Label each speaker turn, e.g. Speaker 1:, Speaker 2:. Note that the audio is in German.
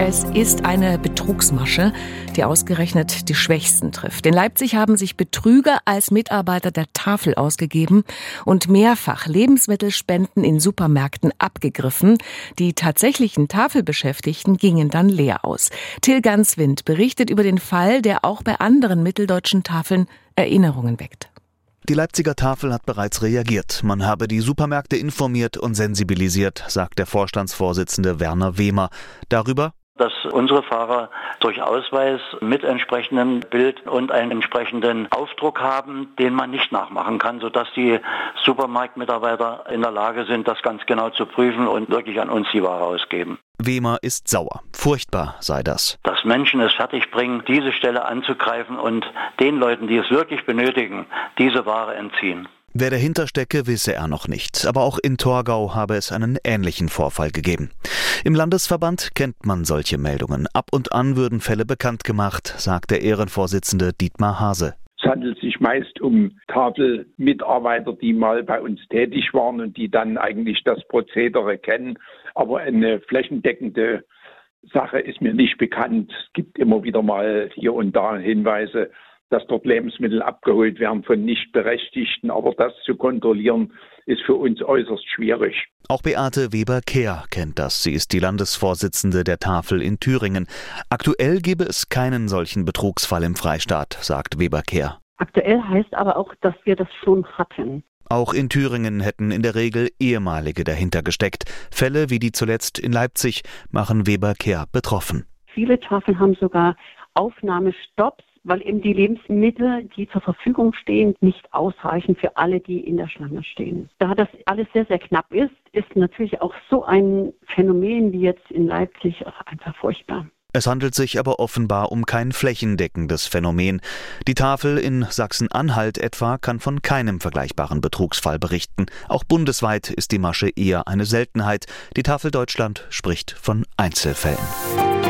Speaker 1: Es ist eine Betrugsmasche, die ausgerechnet die Schwächsten trifft. In Leipzig haben sich Betrüger als Mitarbeiter der Tafel ausgegeben und mehrfach Lebensmittelspenden in Supermärkten abgegriffen. Die tatsächlichen Tafelbeschäftigten gingen dann leer aus. Till Ganswind berichtet über den Fall, der auch bei anderen mitteldeutschen Tafeln Erinnerungen weckt.
Speaker 2: Die Leipziger Tafel hat bereits reagiert. Man habe die Supermärkte informiert und sensibilisiert, sagt der Vorstandsvorsitzende Werner Wehmer. Darüber,
Speaker 3: dass unsere Fahrer durch Ausweis mit entsprechendem Bild und einen entsprechenden Aufdruck haben, den man nicht nachmachen kann, sodass die Supermarktmitarbeiter in der Lage sind, das ganz genau zu prüfen und wirklich an uns die Ware ausgeben.
Speaker 2: Wemer ist sauer. Furchtbar sei das.
Speaker 3: Dass Menschen es fertigbringen, diese Stelle anzugreifen und den Leuten, die es wirklich benötigen, diese Ware entziehen.
Speaker 2: Wer dahinter stecke, wisse er noch nicht. Aber auch in Torgau habe es einen ähnlichen Vorfall gegeben. Im Landesverband kennt man solche Meldungen. Ab und an würden Fälle bekannt gemacht, sagt der Ehrenvorsitzende Dietmar Hase.
Speaker 4: Es handelt sich meist um Tafelmitarbeiter, die mal bei uns tätig waren und die dann eigentlich das Prozedere kennen. Aber eine flächendeckende Sache ist mir nicht bekannt. Es gibt immer wieder mal hier und da Hinweise, dass dort Lebensmittel abgeholt werden von Nichtberechtigten. Aber das zu kontrollieren, ist für uns äußerst schwierig.
Speaker 2: Auch Beate Weber-Kehr kennt das. Sie ist die Landesvorsitzende der Tafel in Thüringen. Aktuell gebe es keinen solchen Betrugsfall im Freistaat, sagt Weber-Kehr.
Speaker 5: Aktuell heißt aber auch, dass wir das schon hatten.
Speaker 2: Auch in Thüringen hätten in der Regel ehemalige dahinter gesteckt. Fälle wie die zuletzt in Leipzig machen Weber-Kehr betroffen.
Speaker 5: Viele Tafeln haben sogar Aufnahmestopps weil eben die Lebensmittel, die zur Verfügung stehen, nicht ausreichen für alle, die in der Schlange stehen. Da das alles sehr, sehr knapp ist, ist natürlich auch so ein Phänomen wie jetzt in Leipzig einfach furchtbar.
Speaker 2: Es handelt sich aber offenbar um kein flächendeckendes Phänomen. Die Tafel in Sachsen-Anhalt etwa kann von keinem vergleichbaren Betrugsfall berichten. Auch bundesweit ist die Masche eher eine Seltenheit. Die Tafel Deutschland spricht von Einzelfällen.